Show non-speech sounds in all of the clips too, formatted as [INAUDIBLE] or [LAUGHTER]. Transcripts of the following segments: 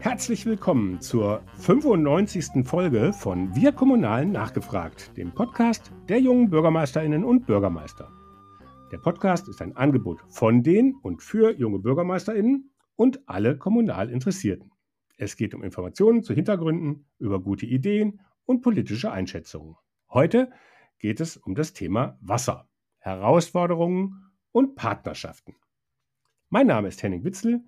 Herzlich willkommen zur 95. Folge von Wir Kommunalen nachgefragt, dem Podcast der jungen Bürgermeisterinnen und Bürgermeister. Der Podcast ist ein Angebot von den und für junge Bürgermeisterinnen und alle kommunal Interessierten. Es geht um Informationen zu Hintergründen, über gute Ideen und politische Einschätzungen. Heute geht es um das Thema Wasser, Herausforderungen und Partnerschaften. Mein Name ist Henning Witzel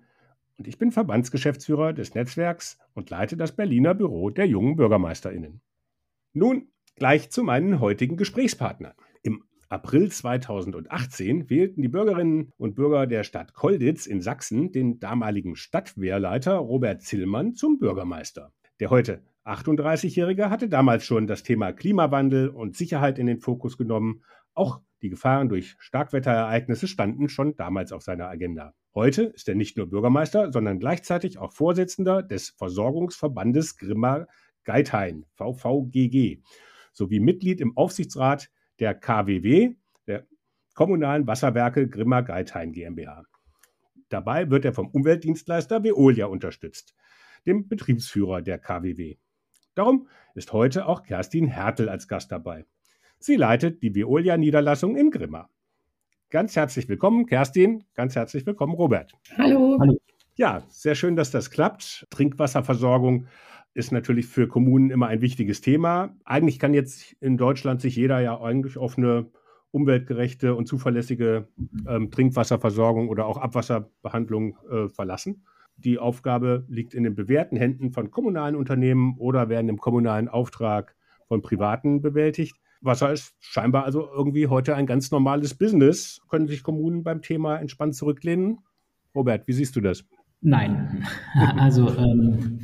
und ich bin Verbandsgeschäftsführer des Netzwerks und leite das Berliner Büro der jungen Bürgermeisterinnen. Nun gleich zu meinen heutigen Gesprächspartnern. Im April 2018 wählten die Bürgerinnen und Bürger der Stadt Kolditz in Sachsen den damaligen Stadtwehrleiter Robert Zillmann zum Bürgermeister. Der heute 38-Jährige hatte damals schon das Thema Klimawandel und Sicherheit in den Fokus genommen. Auch die Gefahren durch Starkwetterereignisse standen schon damals auf seiner Agenda. Heute ist er nicht nur Bürgermeister, sondern gleichzeitig auch Vorsitzender des Versorgungsverbandes Grimma Geithain, VVGG, sowie Mitglied im Aufsichtsrat der KWW, der Kommunalen Wasserwerke Grimma Geithain GmbH. Dabei wird er vom Umweltdienstleister Veolia unterstützt, dem Betriebsführer der KWW. Darum ist heute auch Kerstin Hertel als Gast dabei. Sie leitet die Veolia-Niederlassung in Grimma. Ganz herzlich willkommen, Kerstin. Ganz herzlich willkommen, Robert. Hallo. Hallo. Ja, sehr schön, dass das klappt. Trinkwasserversorgung ist natürlich für Kommunen immer ein wichtiges Thema. Eigentlich kann jetzt in Deutschland sich jeder ja eigentlich auf eine umweltgerechte und zuverlässige ähm, Trinkwasserversorgung oder auch Abwasserbehandlung äh, verlassen. Die Aufgabe liegt in den bewährten Händen von kommunalen Unternehmen oder werden im kommunalen Auftrag von Privaten bewältigt. Wasser ist scheinbar also irgendwie heute ein ganz normales Business. Können sich Kommunen beim Thema entspannt zurücklehnen? Robert, wie siehst du das? Nein. [LAUGHS] Also ähm,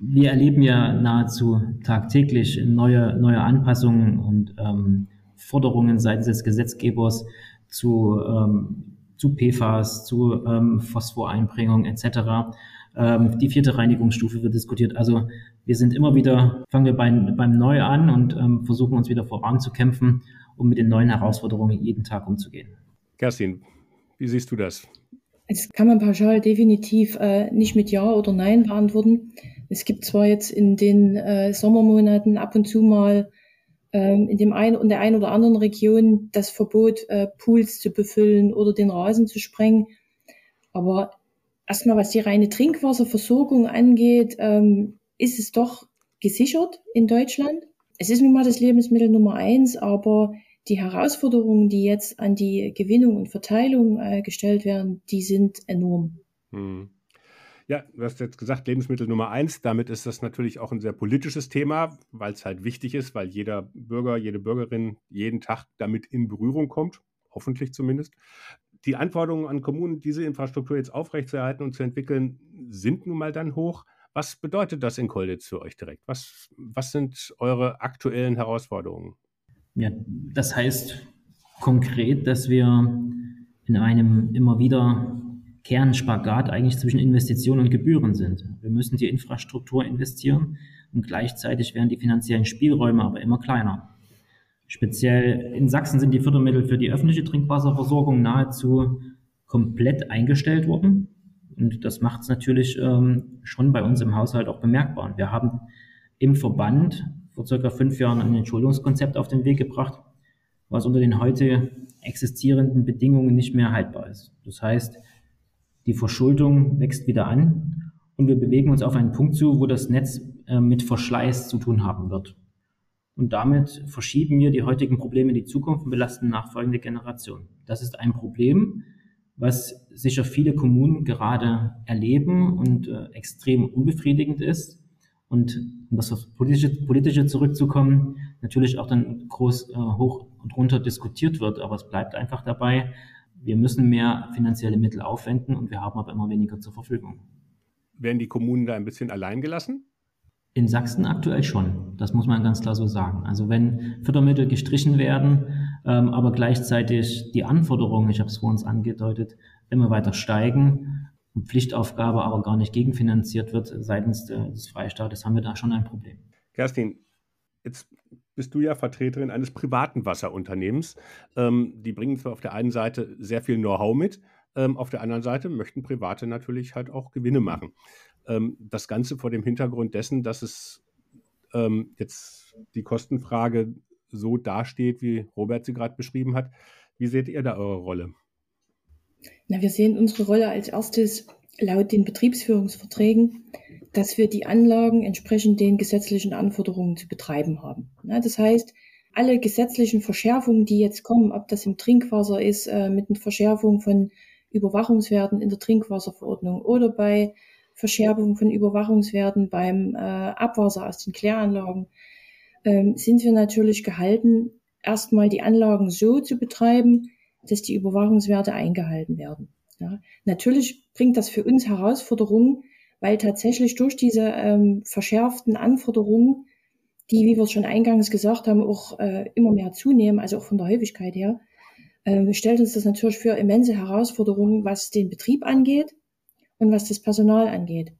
wir erleben ja nahezu tagtäglich neue, neue Anpassungen und ähm, Forderungen seitens des Gesetzgebers zu, ähm, zu PFAS, zu ähm, Phosphoreinbringung etc. Ähm, die vierte Reinigungsstufe wird diskutiert. Also wir sind immer wieder, fangen wir beim, beim Neu an und ähm, versuchen uns wieder voranzukämpfen, um mit den neuen Herausforderungen jeden Tag umzugehen. Kerstin, wie siehst du das? Das kann man pauschal definitiv äh, nicht mit Ja oder Nein beantworten. Es gibt zwar jetzt in den äh, Sommermonaten ab und zu mal ähm, in dem einen und der einen oder anderen Region das Verbot, äh, Pools zu befüllen oder den Rasen zu sprengen. Aber erstmal, was die reine Trinkwasserversorgung angeht, ähm, ist es doch gesichert in Deutschland. Es ist nun mal das Lebensmittel Nummer eins, aber die Herausforderungen, die jetzt an die Gewinnung und Verteilung äh, gestellt werden, die sind enorm. Hm. Ja, du hast jetzt gesagt, Lebensmittel Nummer eins. Damit ist das natürlich auch ein sehr politisches Thema, weil es halt wichtig ist, weil jeder Bürger, jede Bürgerin jeden Tag damit in Berührung kommt, hoffentlich zumindest. Die Anforderungen an Kommunen, diese Infrastruktur jetzt aufrechtzuerhalten und zu entwickeln, sind nun mal dann hoch. Was bedeutet das in Kolditz für euch direkt? Was, was sind eure aktuellen Herausforderungen? Ja, das heißt konkret, dass wir in einem immer wieder Kernspagat eigentlich zwischen Investitionen und Gebühren sind. Wir müssen die Infrastruktur investieren und gleichzeitig werden die finanziellen Spielräume aber immer kleiner. Speziell in Sachsen sind die Fördermittel für die öffentliche Trinkwasserversorgung nahezu komplett eingestellt worden. Und das macht es natürlich ähm, schon bei uns im Haushalt auch bemerkbar. Und wir haben im Verband vor circa fünf Jahren ein Entschuldungskonzept auf den Weg gebracht, was unter den heute existierenden Bedingungen nicht mehr haltbar ist. Das heißt, die Verschuldung wächst wieder an und wir bewegen uns auf einen Punkt zu, wo das Netz äh, mit Verschleiß zu tun haben wird. Und damit verschieben wir die heutigen Probleme in die Zukunft und belasten nachfolgende Generationen. Das ist ein Problem, was sicher viele Kommunen gerade erleben und äh, extrem unbefriedigend ist. Und um das auf politische, politische zurückzukommen, natürlich auch dann groß äh, hoch und runter diskutiert wird, aber es bleibt einfach dabei, wir müssen mehr finanzielle Mittel aufwenden und wir haben aber immer weniger zur Verfügung. Werden die Kommunen da ein bisschen allein gelassen? In Sachsen aktuell schon, das muss man ganz klar so sagen. Also wenn Fördermittel gestrichen werden, ähm, aber gleichzeitig die Anforderungen, ich habe es vor uns angedeutet, immer weiter steigen und Pflichtaufgabe aber gar nicht gegenfinanziert wird seitens des Freistaates, haben wir da schon ein Problem. Kerstin, jetzt bist du ja Vertreterin eines privaten Wasserunternehmens. Ähm, die bringen zwar auf der einen Seite sehr viel Know-how mit, Ähm, auf der anderen Seite möchten Private natürlich halt auch Gewinne machen. Ähm, das Ganze vor dem Hintergrund dessen, dass es ähm, jetzt die Kostenfrage so dasteht, wie Robert sie gerade beschrieben hat. Wie seht ihr da eure Rolle? Na, wir sehen unsere Rolle als erstes laut den Betriebsführungsverträgen, dass wir die Anlagen entsprechend den gesetzlichen Anforderungen zu betreiben haben. Na, das heißt, alle gesetzlichen Verschärfungen, die jetzt kommen, ob das im Trinkwasser ist, äh, mit einer Verschärfung von Überwachungswerten in der Trinkwasserverordnung oder bei Verschärfung von Überwachungswerten beim äh, Abwasser aus den Kläranlagen, ähm, sind wir natürlich gehalten, erstmal die Anlagen so zu betreiben, dass die Überwachungswerte eingehalten werden. Ja. Natürlich bringt das für uns Herausforderungen, weil tatsächlich durch diese ähm, verschärften Anforderungen, die, wie wir es schon eingangs gesagt haben, auch äh, immer mehr zunehmen, also auch von der Häufigkeit her, äh, stellt uns das natürlich für immense Herausforderungen, was den Betrieb angeht und was das Personal angeht.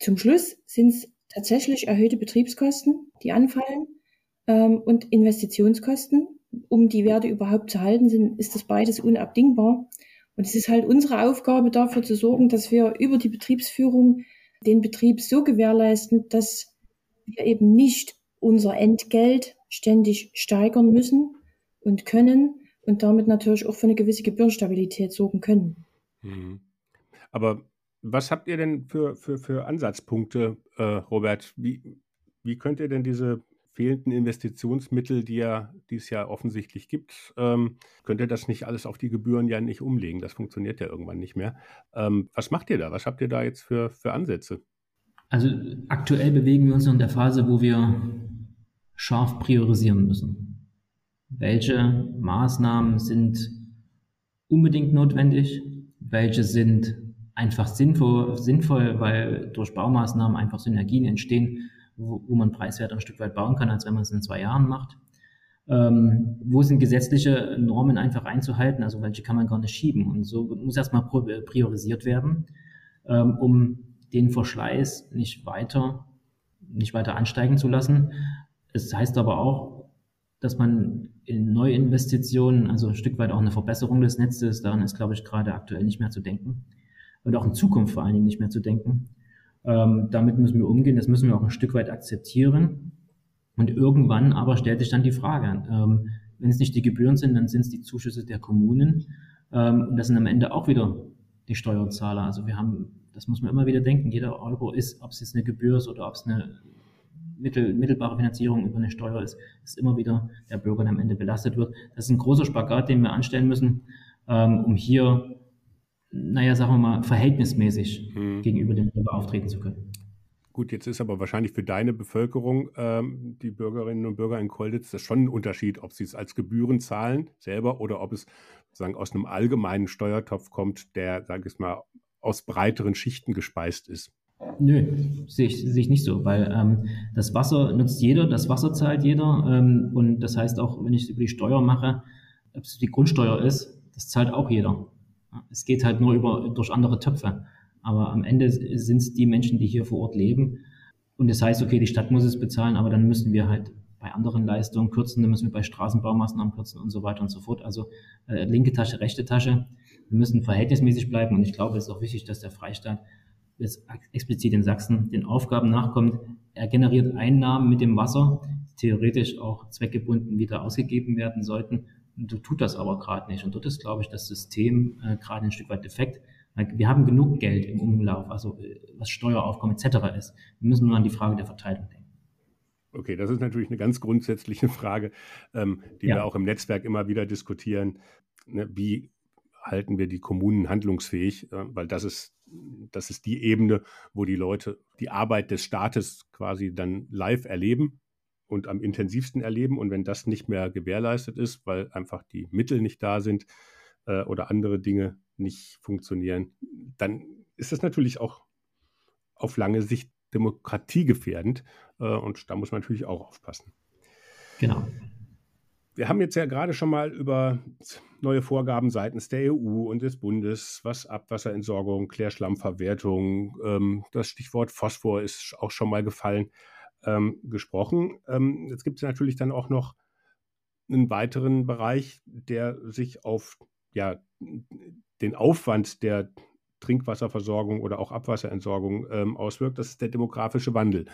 Zum Schluss sind es tatsächlich erhöhte Betriebskosten, die anfallen, ähm, und Investitionskosten, um die Werte überhaupt zu halten, sind, ist das beides unabdingbar. Und es ist halt unsere Aufgabe, dafür zu sorgen, dass wir über die Betriebsführung den Betrieb so gewährleisten, dass wir eben nicht unser Entgelt ständig steigern müssen und können und damit natürlich auch für eine gewisse Gebührenstabilität sorgen können. Mhm. Aber was habt ihr denn für, für, für Ansatzpunkte, äh, Robert? Wie, wie könnt ihr denn diese fehlenden Investitionsmittel, die ja dies Jahr offensichtlich gibt, ähm, könnt ihr das nicht alles auf die Gebühren ja nicht umlegen. Das funktioniert ja irgendwann nicht mehr. Ähm, was macht ihr da? Was habt ihr da jetzt für, für Ansätze? Also aktuell bewegen wir uns in der Phase, wo wir scharf priorisieren müssen. Welche Maßnahmen sind unbedingt notwendig? Welche sind einfach sinnvoll, sinnvoll, weil durch Baumaßnahmen einfach Synergien entstehen, wo, wo man preiswert ein Stück weit bauen kann, als wenn man es in zwei Jahren macht. Ähm, wo sind gesetzliche Normen einfach einzuhalten, also welche kann man gar nicht schieben. Und so muss erstmal priorisiert werden, ähm, um den Verschleiß nicht weiter, nicht weiter ansteigen zu lassen. Es heißt aber auch, dass man in Neuinvestitionen, also ein Stück weit auch eine Verbesserung des Netzes, daran ist, glaube ich, gerade aktuell nicht mehr zu denken und auch in Zukunft vor allen Dingen nicht mehr zu denken. Ähm, damit müssen wir umgehen, das müssen wir auch ein Stück weit akzeptieren. Und irgendwann aber stellt sich dann die Frage, ähm, wenn es nicht die Gebühren sind, dann sind es die Zuschüsse der Kommunen. Ähm, und das sind am Ende auch wieder die Steuerzahler. Also wir haben, das muss man immer wieder denken, jeder Euro ist, ob es jetzt eine Gebühr ist oder ob es eine mittel, mittelbare Finanzierung über eine Steuer ist, ist immer wieder der Bürger, der am Ende belastet wird. Das ist ein großer Spagat, den wir anstellen müssen, ähm, um hier naja, sagen wir mal, verhältnismäßig hm. gegenüber dem Bürger auftreten zu können. Gut, jetzt ist aber wahrscheinlich für deine Bevölkerung, ähm, die Bürgerinnen und Bürger in Kolditz, das schon ein Unterschied, ob sie es als Gebühren zahlen selber oder ob es sagen aus einem allgemeinen Steuertopf kommt, der, sage ich mal, aus breiteren Schichten gespeist ist. Nö, sehe ich, sehe ich nicht so, weil ähm, das Wasser nutzt jeder, das Wasser zahlt jeder ähm, und das heißt auch, wenn ich es über die Steuer mache, ob es die Grundsteuer ist, das zahlt auch jeder. Es geht halt nur über, durch andere Töpfe. Aber am Ende sind es die Menschen, die hier vor Ort leben. Und das heißt, okay, die Stadt muss es bezahlen, aber dann müssen wir halt bei anderen Leistungen kürzen, dann müssen wir bei Straßenbaumaßnahmen kürzen und so weiter und so fort. Also äh, linke Tasche, rechte Tasche. Wir müssen verhältnismäßig bleiben und ich glaube, es ist auch wichtig, dass der Freistaat jetzt explizit in Sachsen den Aufgaben nachkommt. Er generiert Einnahmen mit dem Wasser, die theoretisch auch zweckgebunden wieder ausgegeben werden sollten. Du tut das aber gerade nicht. Und dort ist, glaube ich, das System äh, gerade ein Stück weit defekt. Wir haben genug Geld im Umlauf, also äh, was Steueraufkommen etc. ist. Wir müssen nur an die Frage der Verteilung denken. Okay, das ist natürlich eine ganz grundsätzliche Frage, ähm, die ja. wir auch im Netzwerk immer wieder diskutieren. Ne, wie halten wir die Kommunen handlungsfähig? Äh, weil das ist, das ist die Ebene, wo die Leute die Arbeit des Staates quasi dann live erleben und am intensivsten erleben. Und wenn das nicht mehr gewährleistet ist, weil einfach die Mittel nicht da sind äh, oder andere Dinge nicht funktionieren, dann ist das natürlich auch auf lange Sicht demokratiegefährdend. Äh, und da muss man natürlich auch aufpassen. Genau. Wir haben jetzt ja gerade schon mal über neue Vorgaben seitens der EU und des Bundes, was Abwasserentsorgung, Klärschlammverwertung, ähm, das Stichwort Phosphor ist auch schon mal gefallen ähm, gesprochen. Ähm, jetzt gibt es natürlich dann auch noch einen weiteren Bereich, der sich auf ja, den Aufwand der Trinkwasserversorgung oder auch Abwasserentsorgung ähm, auswirkt, das ist der demografische Wandel.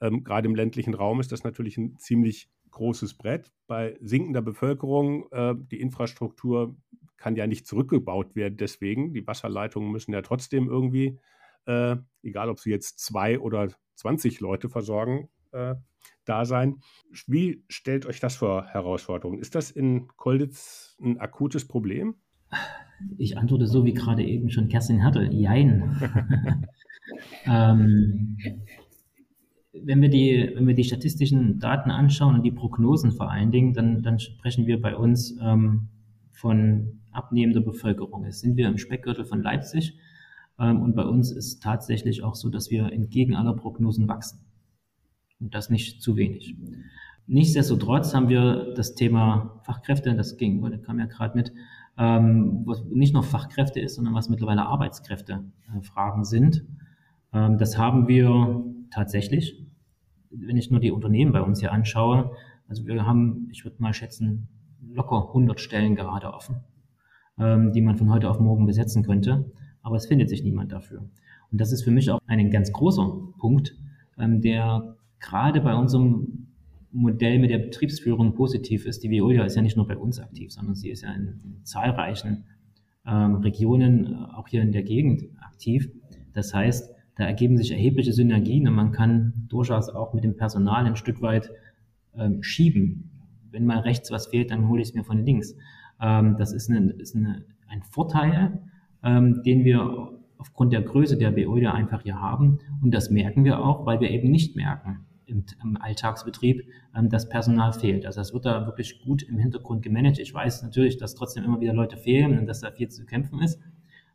Ähm, gerade im ländlichen Raum ist das natürlich ein ziemlich großes Brett. Bei sinkender Bevölkerung, äh, die Infrastruktur kann ja nicht zurückgebaut werden. Deswegen, die Wasserleitungen müssen ja trotzdem irgendwie, äh, egal ob sie jetzt zwei oder 20 Leute versorgen, äh, da sein. Wie stellt euch das vor Herausforderungen? Ist das in Kolditz ein akutes Problem? Ich antworte so wie gerade eben schon Kerstin hatte. Jein. [LAUGHS] ähm, wenn wir, die, wenn wir die statistischen Daten anschauen und die Prognosen vor allen Dingen, dann, dann sprechen wir bei uns ähm, von abnehmender Bevölkerung. Jetzt sind wir im Speckgürtel von Leipzig und bei uns ist tatsächlich auch so, dass wir entgegen aller Prognosen wachsen. Und das nicht zu wenig. Nichtsdestotrotz haben wir das Thema Fachkräfte, das ging, kam ja gerade mit, ähm, was nicht nur Fachkräfte ist, sondern was mittlerweile Arbeitskräftefragen äh, sind. Ähm, das haben wir tatsächlich, wenn ich nur die Unternehmen bei uns hier anschaue. Also wir haben, ich würde mal schätzen, locker 100 Stellen gerade offen, ähm, die man von heute auf morgen besetzen könnte. Aber es findet sich niemand dafür. Und das ist für mich auch ein ganz großer Punkt, ähm, der gerade bei unserem Modell mit der Betriebsführung positiv ist. Die Veolia ist ja nicht nur bei uns aktiv, sondern sie ist ja in, zahlreichen ähm, Regionen, äh, auch hier in der Gegend aktiv. Das heißt, da ergeben sich erhebliche Synergien und man kann durchaus auch mit dem Personal ein Stück weit ähm, schieben. Wenn mal rechts was fehlt, dann hole ich es mir von links. Ähm, das ist, eine, ist eine, ein Vorteil, ähm, den wir aufgrund der Größe der Veolia einfach hier haben. Und das merken wir auch, weil wir eben nicht merken, im, im Alltagsbetrieb ähm, das Personal fehlt. Also das wird da wirklich gut im Hintergrund gemanagt. Ich weiß natürlich, dass trotzdem immer wieder Leute fehlen und dass da viel zu kämpfen ist,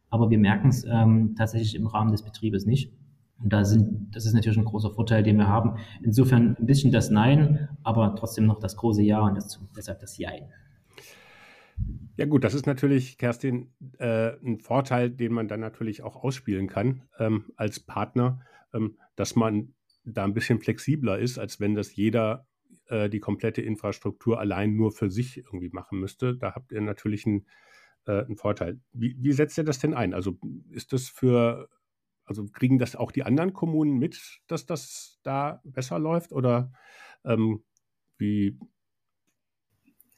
aber wir merken es ähm, tatsächlich im Rahmen des Betriebes nicht. Und da sind, das ist natürlich ein großer Vorteil, den wir haben. Insofern ein bisschen das Nein, aber trotzdem noch das große Ja und das, deshalb das Jein. Ja gut, das ist natürlich, Kerstin, äh, ein Vorteil, den man dann natürlich auch ausspielen kann ähm, als Partner, ähm, dass man da ein bisschen flexibler ist, als wenn das jeder äh, die komplette Infrastruktur allein nur für sich irgendwie machen müsste. Da habt ihr natürlich einen, äh, einen Vorteil. Wie, wie setzt ihr das denn ein? Also ist das für, also kriegen das auch die anderen Kommunen mit, dass das da besser läuft oder ähm, wie?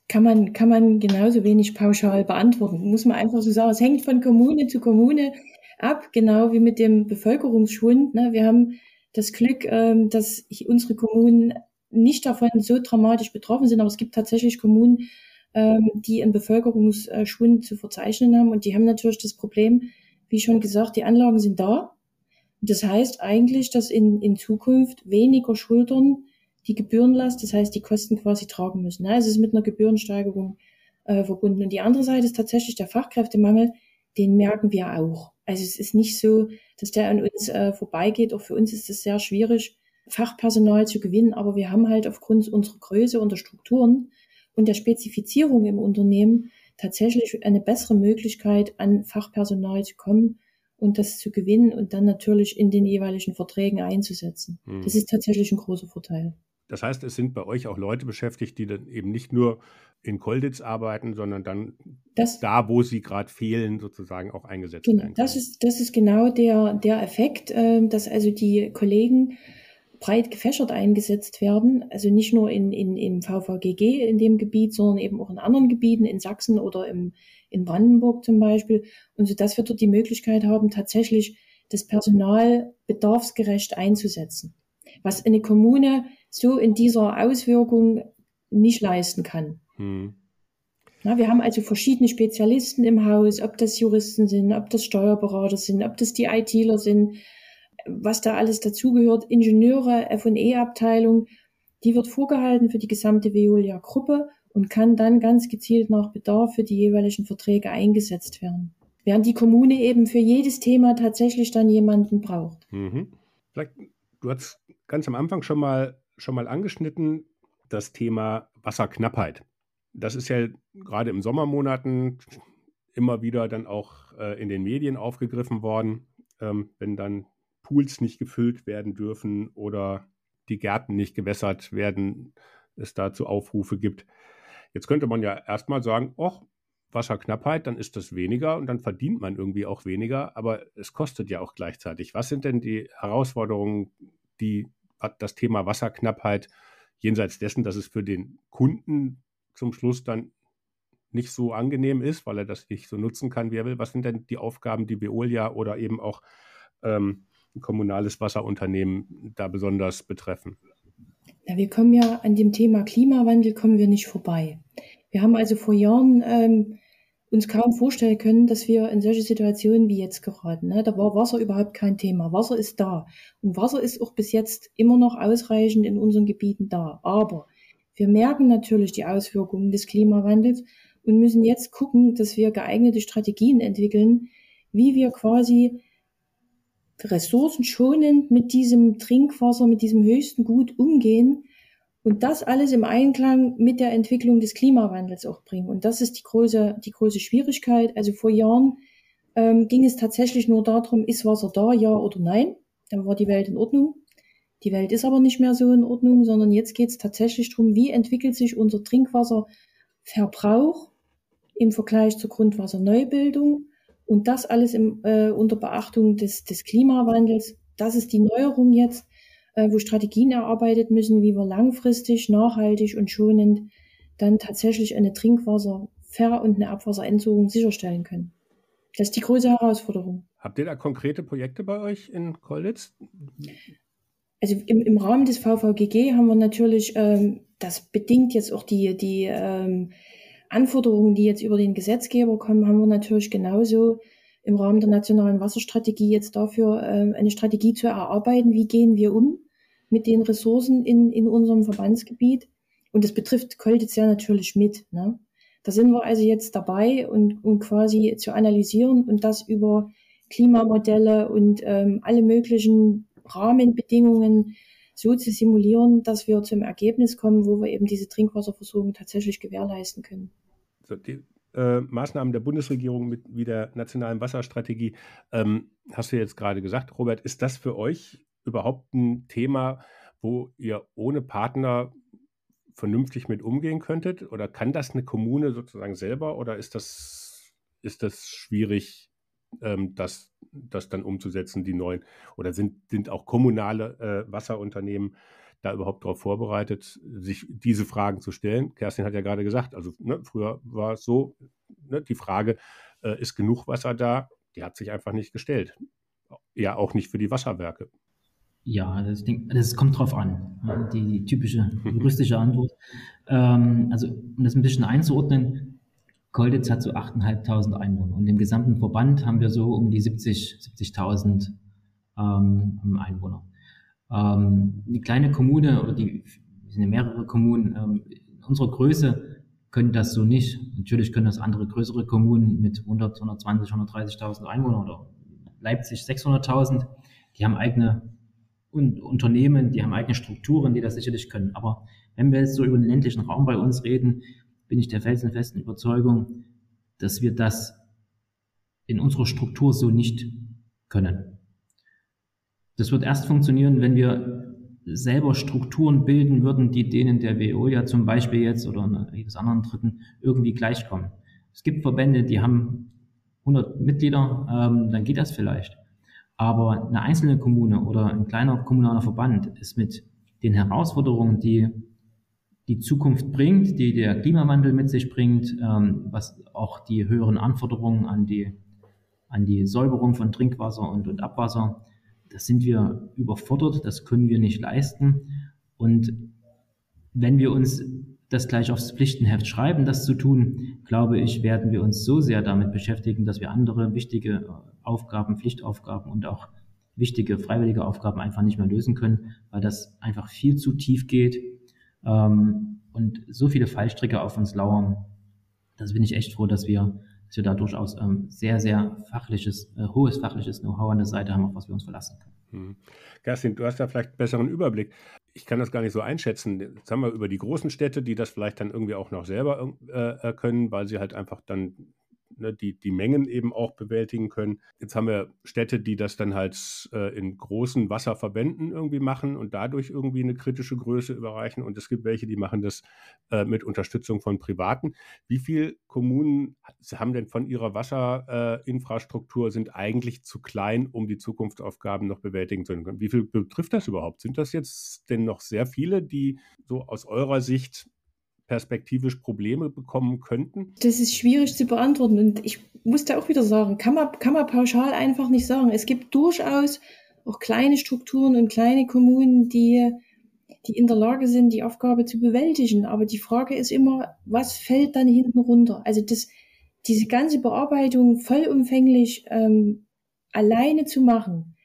Kann man, kann man genauso wenig pauschal beantworten. Muss man einfach so sagen. Es hängt von Kommune zu Kommune ab, genau wie mit dem Bevölkerungsschwund. Ne? Wir haben das Glück, ähm, dass unsere Kommunen nicht davon so dramatisch betroffen sind, aber es gibt tatsächlich Kommunen, ähm, die einen Bevölkerungsschwund zu verzeichnen haben und die haben natürlich das Problem, wie schon gesagt, die Anlagen sind da. Das heißt eigentlich, dass in, in Zukunft weniger Schultern die Gebührenlast, das heißt die Kosten quasi tragen müssen. Ja, es ist mit einer Gebührensteigerung äh, verbunden. Und die andere Seite ist tatsächlich der Fachkräftemangel, den merken wir auch. Also es ist nicht so, dass der an uns äh, vorbeigeht. Auch für uns ist es sehr schwierig, Fachpersonal zu gewinnen. Aber wir haben halt aufgrund unserer Größe und der Strukturen und der Spezifizierung im Unternehmen tatsächlich eine bessere Möglichkeit, an Fachpersonal zu kommen und das zu gewinnen und dann natürlich in den jeweiligen Verträgen einzusetzen. Hm. Das ist tatsächlich ein großer Vorteil. Das heißt, es sind bei euch auch Leute beschäftigt, die dann eben nicht nur in Kolditz arbeiten, sondern dann das, da, wo sie gerade fehlen, sozusagen auch eingesetzt genau, werden. Das ist, das ist genau der, der Effekt, äh, dass also die Kollegen breit gefächert eingesetzt werden, also nicht nur in, in, im VVGG in dem Gebiet, sondern eben auch in anderen Gebieten, in Sachsen oder im, in Brandenburg zum Beispiel. Und so dass wir dort die Möglichkeit haben, tatsächlich das Personal bedarfsgerecht einzusetzen. Was eine Kommune so in dieser Auswirkung nicht leisten kann. Hm. Na, wir haben also verschiedene Spezialisten im Haus, ob das Juristen sind, ob das Steuerberater sind, ob das die ITler sind, was da alles dazugehört, Ingenieure, F&E-Abteilung, die wird vorgehalten für die gesamte Veolia-Gruppe und kann dann ganz gezielt nach Bedarf für die jeweiligen Verträge eingesetzt werden. Während die Kommune eben für jedes Thema tatsächlich dann jemanden braucht. Mhm. Vielleicht, du hast ganz am Anfang schon mal schon mal angeschnitten, das Thema Wasserknappheit. Das ist ja gerade im Sommermonaten immer wieder dann auch äh, in den Medien aufgegriffen worden, ähm, wenn dann Pools nicht gefüllt werden dürfen oder die Gärten nicht gewässert werden, es dazu Aufrufe gibt. Jetzt könnte man ja erstmal sagen, ach, Wasserknappheit, dann ist das weniger und dann verdient man irgendwie auch weniger, aber es kostet ja auch gleichzeitig. Was sind denn die Herausforderungen, die das Thema Wasserknappheit jenseits dessen, dass es für den Kunden zum Schluss dann nicht so angenehm ist, weil er das nicht so nutzen kann, wie er will. Was sind denn die Aufgaben, die Veolia oder eben auch ähm, ein kommunales Wasserunternehmen da besonders betreffen? Ja, wir kommen ja an dem Thema Klimawandel kommen wir nicht vorbei. Wir haben also vor Jahren ähm, uns kaum vorstellen können, dass wir in solche Situationen wie jetzt geraten. Ne? Da war Wasser überhaupt kein Thema. Wasser ist da. Und Wasser ist auch bis jetzt immer noch ausreichend in unseren Gebieten da. Aber wir merken natürlich die Auswirkungen des Klimawandels und müssen jetzt gucken, dass wir geeignete Strategien entwickeln, wie wir quasi ressourcenschonend mit diesem Trinkwasser, mit diesem höchsten Gut umgehen und das alles im Einklang mit der Entwicklung des Klimawandels auch bringen. Und das ist die große, die große Schwierigkeit. Also vor Jahren ähm, ging es tatsächlich nur darum, ist Wasser da, ja oder nein. Dann war die Welt in Ordnung. Die Welt ist aber nicht mehr so in Ordnung, sondern jetzt geht es tatsächlich darum, wie entwickelt sich unser Trinkwasserverbrauch im Vergleich zur Grundwasserneubildung und das alles im, äh, unter Beachtung des, des Klimawandels. Das ist die Neuerung jetzt, wo Strategien erarbeitet müssen, wie wir langfristig, nachhaltig und schonend dann tatsächlich eine Trinkwasserver- und eine Abwasserentsorgung sicherstellen können. Das ist die große Herausforderung. Habt ihr da konkrete Projekte bei euch in Kollitz? Also im, im Rahmen des VVGG haben wir natürlich, ähm, das bedingt jetzt auch die, die ähm, Anforderungen, die jetzt über den Gesetzgeber kommen, haben wir natürlich genauso im Rahmen der nationalen Wasserstrategie jetzt dafür äh, eine Strategie zu erarbeiten, wie gehen wir um mit den Ressourcen in, in unserem Verbandsgebiet. Und das betrifft Kolditz ja natürlich mit. Ne? Da sind wir also jetzt dabei und um quasi zu analysieren und das über Klimamodelle und ähm, alle möglichen Rahmenbedingungen so zu simulieren, dass wir zum Ergebnis kommen, wo wir eben diese Trinkwasserversorgung tatsächlich gewährleisten können. So, die äh, Maßnahmen der Bundesregierung mit wie der nationalen Wasserstrategie, ähm, hast du jetzt gerade gesagt, Robert, ist das für euch überhaupt ein Thema, wo ihr ohne Partner vernünftig mit umgehen könntet? Oder kann das eine Kommune sozusagen selber oder ist das, ist das schwierig, ähm, das, das dann umzusetzen, die neuen? Oder sind, sind auch kommunale äh, Wasserunternehmen da überhaupt darauf vorbereitet, sich diese Fragen zu stellen? Kerstin hat ja gerade gesagt, also ne, früher war es so, ne, die Frage, äh, ist genug Wasser da? Die hat sich einfach nicht gestellt. Ja, auch nicht für die Wasserwerke. Ja, das, Ding, das kommt drauf an. Die, die typische [LAUGHS] juristische Antwort. Ähm, also, um das ein bisschen einzuordnen, Kolditz hat so 8.500 Einwohner und im gesamten Verband haben wir so um die 70, 70.000 ähm, Einwohner. Ähm, die kleine Kommune oder die sind ja mehrere Kommunen, ähm, in unserer Größe können das so nicht. Natürlich können das andere größere Kommunen mit 100, 120, 130.000 Einwohnern oder Leipzig 600.000. Die haben eigene Unternehmen, die haben eigene Strukturen, die das sicherlich können. Aber wenn wir jetzt so über den ländlichen Raum bei uns reden, bin ich der felsenfesten Überzeugung, dass wir das in unserer Struktur so nicht können. Das wird erst funktionieren, wenn wir selber Strukturen bilden würden, die denen der Veolia zum Beispiel jetzt oder jedes anderen Dritten irgendwie gleichkommen. Es gibt Verbände, die haben 100 Mitglieder, ähm, dann geht das vielleicht. Aber eine einzelne Kommune oder ein kleiner kommunaler Verband ist mit den Herausforderungen, die die Zukunft bringt, die der Klimawandel mit sich bringt, ähm, was auch die höheren Anforderungen an die, an die Säuberung von Trinkwasser und, und Abwasser, das sind wir überfordert, das können wir nicht leisten. Und wenn wir uns das gleich aufs Pflichtenheft schreiben, das zu tun, glaube ich, werden wir uns so sehr damit beschäftigen, dass wir andere wichtige Aufgaben, Pflichtaufgaben und auch wichtige freiwillige Aufgaben einfach nicht mehr lösen können, weil das einfach viel zu tief geht ähm, und so viele Fallstricke auf uns lauern. Das bin ich echt froh, dass wir, dass wir da durchaus ähm, sehr, sehr fachliches, äh, hohes fachliches Know-how an der Seite haben, auf was wir uns verlassen können. Hm. Kerstin, du hast da vielleicht einen besseren Überblick. Ich kann das gar nicht so einschätzen. Jetzt haben wir über die großen Städte, die das vielleicht dann irgendwie auch noch selber äh, können, weil sie halt einfach dann ne, die, die Mengen eben auch bewältigen können. Jetzt haben wir Städte, die das dann halt äh, in großen Wasserverbänden irgendwie machen und dadurch irgendwie eine kritische Größe überreichen. Und es gibt welche, die machen das äh, mit Unterstützung von Privaten. Wie viele Kommunen haben denn von ihrer Wasserinfrastruktur sind eigentlich zu klein, um die Zukunftsaufgaben noch bewältigen zu können? Wie viel betrifft das überhaupt? Sind das jetzt denn noch sehr viele, die so aus eurer Sicht perspektivisch Probleme bekommen könnten? Das ist schwierig zu beantworten. Und ich muss da auch wieder sagen, kann man, kann man pauschal einfach nicht sagen. Es gibt durchaus auch kleine Strukturen und kleine Kommunen, die, die in der Lage sind, die Aufgabe zu bewältigen. Aber die Frage ist immer, was fällt dann hinten runter? Also das, diese ganze Bearbeitung vollumfänglich ähm, alleine zu machen,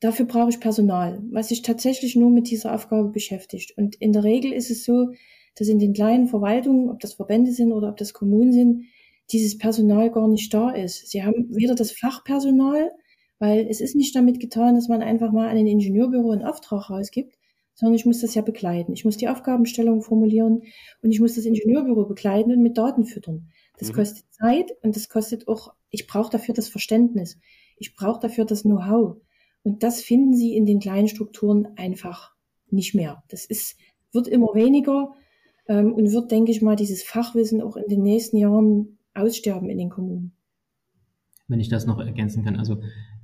dafür brauche ich Personal, was sich tatsächlich nur mit dieser Aufgabe beschäftigt. Und in der Regel ist es so, dass in den kleinen Verwaltungen, ob das Verbände sind oder ob das Kommunen sind, dieses Personal gar nicht da ist. Sie haben weder das Fachpersonal, weil es ist nicht damit getan, dass man einfach mal an ein Ingenieurbüro einen Auftrag rausgibt, sondern ich muss das ja begleiten. Ich muss die Aufgabenstellung formulieren und ich muss das Ingenieurbüro begleiten und mit Daten füttern. Das mhm. kostet Zeit und das kostet auch, ich brauche dafür das Verständnis. Ich brauche dafür das Know-how. Und das finden Sie in den kleinen Strukturen einfach nicht mehr. Das ist, wird immer weniger ähm, und wird, denke ich mal, dieses Fachwissen auch in den nächsten Jahren aussterben in den Kommunen. Wenn ich das noch ergänzen kann, also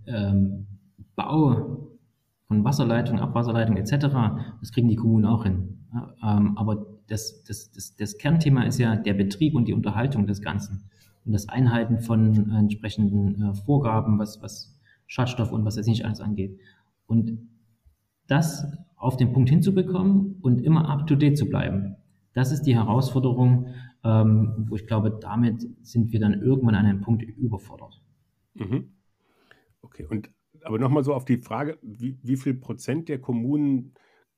ähm, Bau von Wasserleitung, Abwasserleitung etc., das kriegen die Kommunen auch hin. Ja, ähm, aber das, das, das, das Kernthema ist ja der Betrieb und die Unterhaltung des Ganzen und das Einhalten von entsprechenden äh, Vorgaben, was, was Schadstoff und was jetzt nicht alles angeht. Und das auf den Punkt hinzubekommen und immer up to date zu bleiben. Das ist die Herausforderung, ähm, wo ich glaube, damit sind wir dann irgendwann an einem Punkt überfordert. Mhm. Okay, und aber nochmal so auf die Frage, wie, wie viel Prozent der Kommunen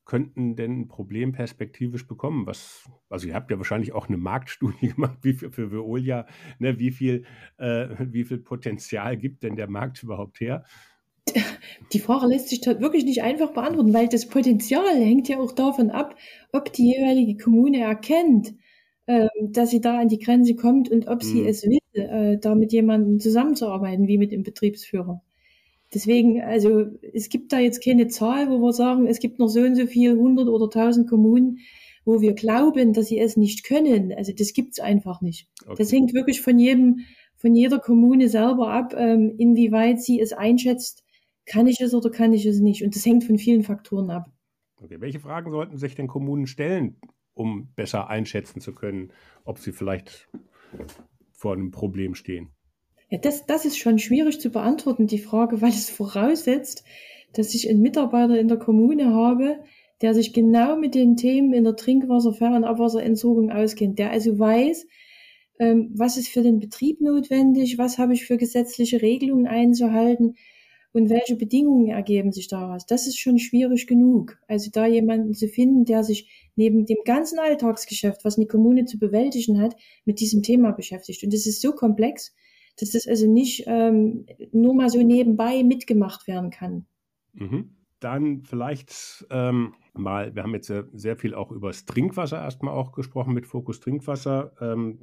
könnten denn ein Problem perspektivisch bekommen? Was, also ihr habt ja wahrscheinlich auch eine Marktstudie [LAUGHS] gemacht, wie viel für Veolia, ne, wie viel, äh, wie viel Potenzial gibt denn der Markt überhaupt her? Die Frage lässt sich wirklich nicht einfach beantworten, weil das Potenzial hängt ja auch davon ab, ob die jeweilige Kommune erkennt, äh, dass sie da an die Grenze kommt und ob sie mhm. es will, äh, da mit jemandem zusammenzuarbeiten, wie mit dem Betriebsführer. Deswegen, also es gibt da jetzt keine Zahl, wo wir sagen, es gibt noch so und so viel, 100 oder 1000 Kommunen, wo wir glauben, dass sie es nicht können. Also das gibt's einfach nicht. Okay. Das hängt wirklich von jedem, von jeder Kommune selber ab, ähm, inwieweit sie es einschätzt, kann ich es oder kann ich es nicht? Und das hängt von vielen Faktoren ab. Okay, welche Fragen sollten sich denn Kommunen stellen, um besser einschätzen zu können, ob sie vielleicht vor einem Problem stehen? Ja, das, das ist schon schwierig zu beantworten, die Frage, weil es voraussetzt, dass ich einen Mitarbeiter in der Kommune habe, der sich genau mit den Themen in der Trinkwasser-, Fern- und Abwasserentsorgung auskennt, der also weiß, ähm, was ist für den Betrieb notwendig, was habe ich für gesetzliche Regelungen einzuhalten, und welche Bedingungen ergeben sich daraus? Das ist schon schwierig genug. Also da jemanden zu finden, der sich neben dem ganzen Alltagsgeschäft, was eine Kommune zu bewältigen hat, mit diesem Thema beschäftigt. Und das ist so komplex, dass das also nicht ähm, nur mal so nebenbei mitgemacht werden kann. Mhm. Dann vielleicht ähm, mal, wir haben jetzt sehr, viel auch über das Trinkwasser erstmal auch gesprochen mit Fokus Trinkwasser. Ähm,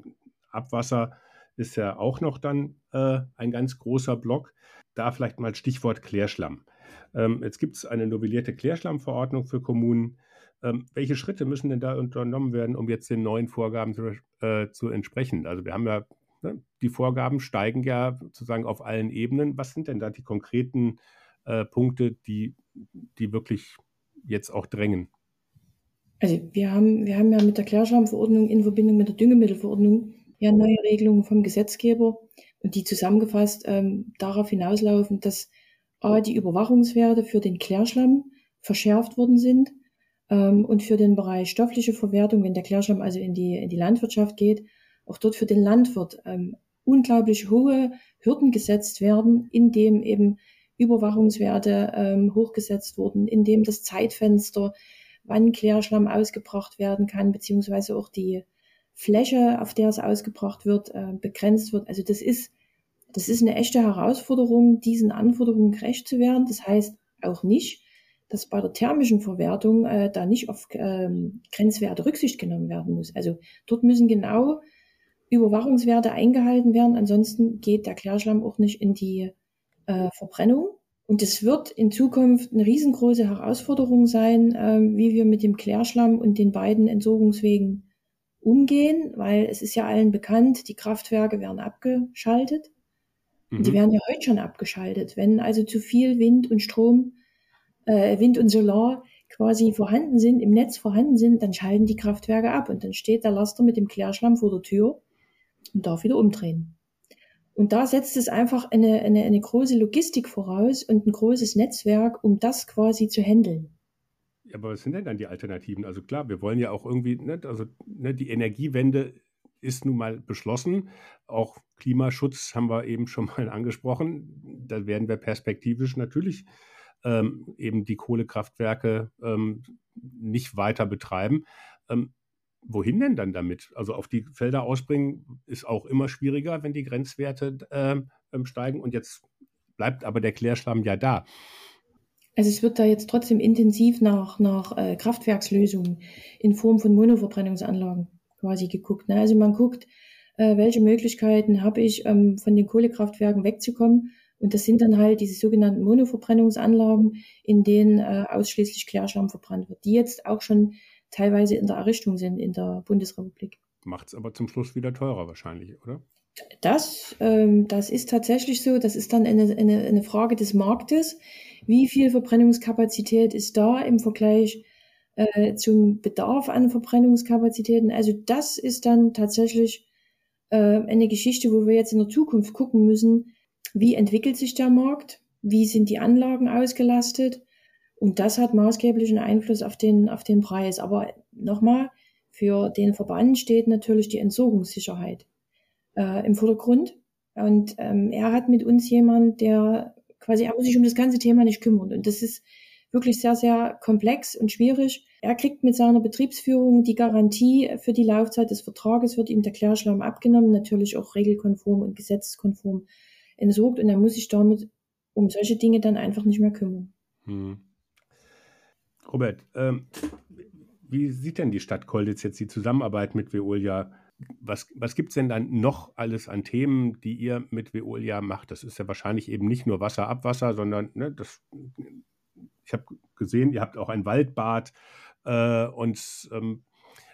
Abwasser ist ja auch noch dann äh, ein ganz großer Block da vielleicht mal Stichwort Klärschlamm. Ähm, jetzt gibt es eine novellierte Klärschlammverordnung für Kommunen. Ähm, welche Schritte müssen denn da unternommen werden, um jetzt den neuen Vorgaben zu, äh, zu entsprechen? Also wir haben ja, ne, die Vorgaben steigen ja sozusagen auf allen Ebenen. Was sind denn da die konkreten äh, Punkte, die, die wirklich jetzt auch drängen? Also wir haben, wir haben ja mit der Klärschlammverordnung in Verbindung mit der Düngemittelverordnung ja neue Regelungen vom Gesetzgeber und die zusammengefasst ähm, darauf hinauslaufen, dass A, die Überwachungswerte für den Klärschlamm verschärft worden sind ähm, und für den Bereich stoffliche Verwertung, wenn der Klärschlamm also in die, in die Landwirtschaft geht, auch dort für den Landwirt ähm, unglaublich hohe Hürden gesetzt werden, indem eben Überwachungswerte ähm, hochgesetzt wurden, indem das Zeitfenster, wann Klärschlamm ausgebracht werden kann, beziehungsweise auch die, Fläche, auf der es ausgebracht wird, äh, begrenzt wird. Also das ist, das ist eine echte Herausforderung, diesen Anforderungen gerecht zu werden. Das heißt auch nicht, dass bei der thermischen Verwertung äh, da nicht auf ähm, Grenzwerte Rücksicht genommen werden muss. Also dort müssen genau Überwachungswerte eingehalten werden. Ansonsten geht der Klärschlamm auch nicht in die äh, Verbrennung. Und es wird in Zukunft eine riesengroße Herausforderung sein, äh, wie wir mit dem Klärschlamm und den beiden Entsorgungswegen umgehen, weil es ist ja allen bekannt, die Kraftwerke werden abgeschaltet. Mhm. Die werden ja heute schon abgeschaltet. Wenn also zu viel Wind und Strom, äh, Wind und Solar quasi vorhanden sind, im Netz vorhanden sind, dann schalten die Kraftwerke ab und dann steht der Laster mit dem Klärschlamm vor der Tür und darf wieder umdrehen. Und da setzt es einfach eine, eine, eine große Logistik voraus und ein großes Netzwerk, um das quasi zu handeln. Aber was sind denn dann die Alternativen? Also klar, wir wollen ja auch irgendwie, ne, also ne, die Energiewende ist nun mal beschlossen. Auch Klimaschutz haben wir eben schon [LAUGHS] mal angesprochen. Da werden wir perspektivisch natürlich ähm, eben die Kohlekraftwerke ähm, nicht weiter betreiben. Ähm, wohin denn dann damit? Also auf die Felder ausbringen ist auch immer schwieriger, wenn die Grenzwerte äh, steigen. Und jetzt bleibt aber der Klärschlamm ja da. Also es wird da jetzt trotzdem intensiv nach, nach äh, Kraftwerkslösungen in Form von Monoverbrennungsanlagen quasi geguckt. Ne? Also man guckt, äh, welche Möglichkeiten habe ich, ähm, von den Kohlekraftwerken wegzukommen. Und das sind dann halt diese sogenannten Monoverbrennungsanlagen, in denen äh, ausschließlich Klärschlamm verbrannt wird, die jetzt auch schon teilweise in der Errichtung sind in der Bundesrepublik. Macht es aber zum Schluss wieder teurer wahrscheinlich, oder? Das, ähm, das ist tatsächlich so. Das ist dann eine, eine, eine Frage des Marktes. Wie viel Verbrennungskapazität ist da im Vergleich äh, zum Bedarf an Verbrennungskapazitäten? Also das ist dann tatsächlich äh, eine Geschichte, wo wir jetzt in der Zukunft gucken müssen, wie entwickelt sich der Markt, wie sind die Anlagen ausgelastet und das hat maßgeblichen Einfluss auf den, auf den Preis. Aber nochmal, für den Verband steht natürlich die Entsorgungssicherheit äh, im Vordergrund. Und ähm, er hat mit uns jemand, der quasi, er muss sich um das ganze Thema nicht kümmern. Und das ist wirklich sehr, sehr komplex und schwierig. Er kriegt mit seiner Betriebsführung die Garantie für die Laufzeit des Vertrages, wird ihm der Klärschlamm abgenommen, natürlich auch regelkonform und gesetzeskonform entsorgt. Und er muss sich damit um solche Dinge dann einfach nicht mehr kümmern. Hm. Robert, ähm, wie sieht denn die Stadt Kolditz jetzt die Zusammenarbeit mit Veolia was, was gibt es denn dann noch alles an Themen, die ihr mit Veolia macht? Das ist ja wahrscheinlich eben nicht nur Wasser, Abwasser, sondern ne, das, ich habe gesehen, ihr habt auch ein Waldbad. Äh, und ähm,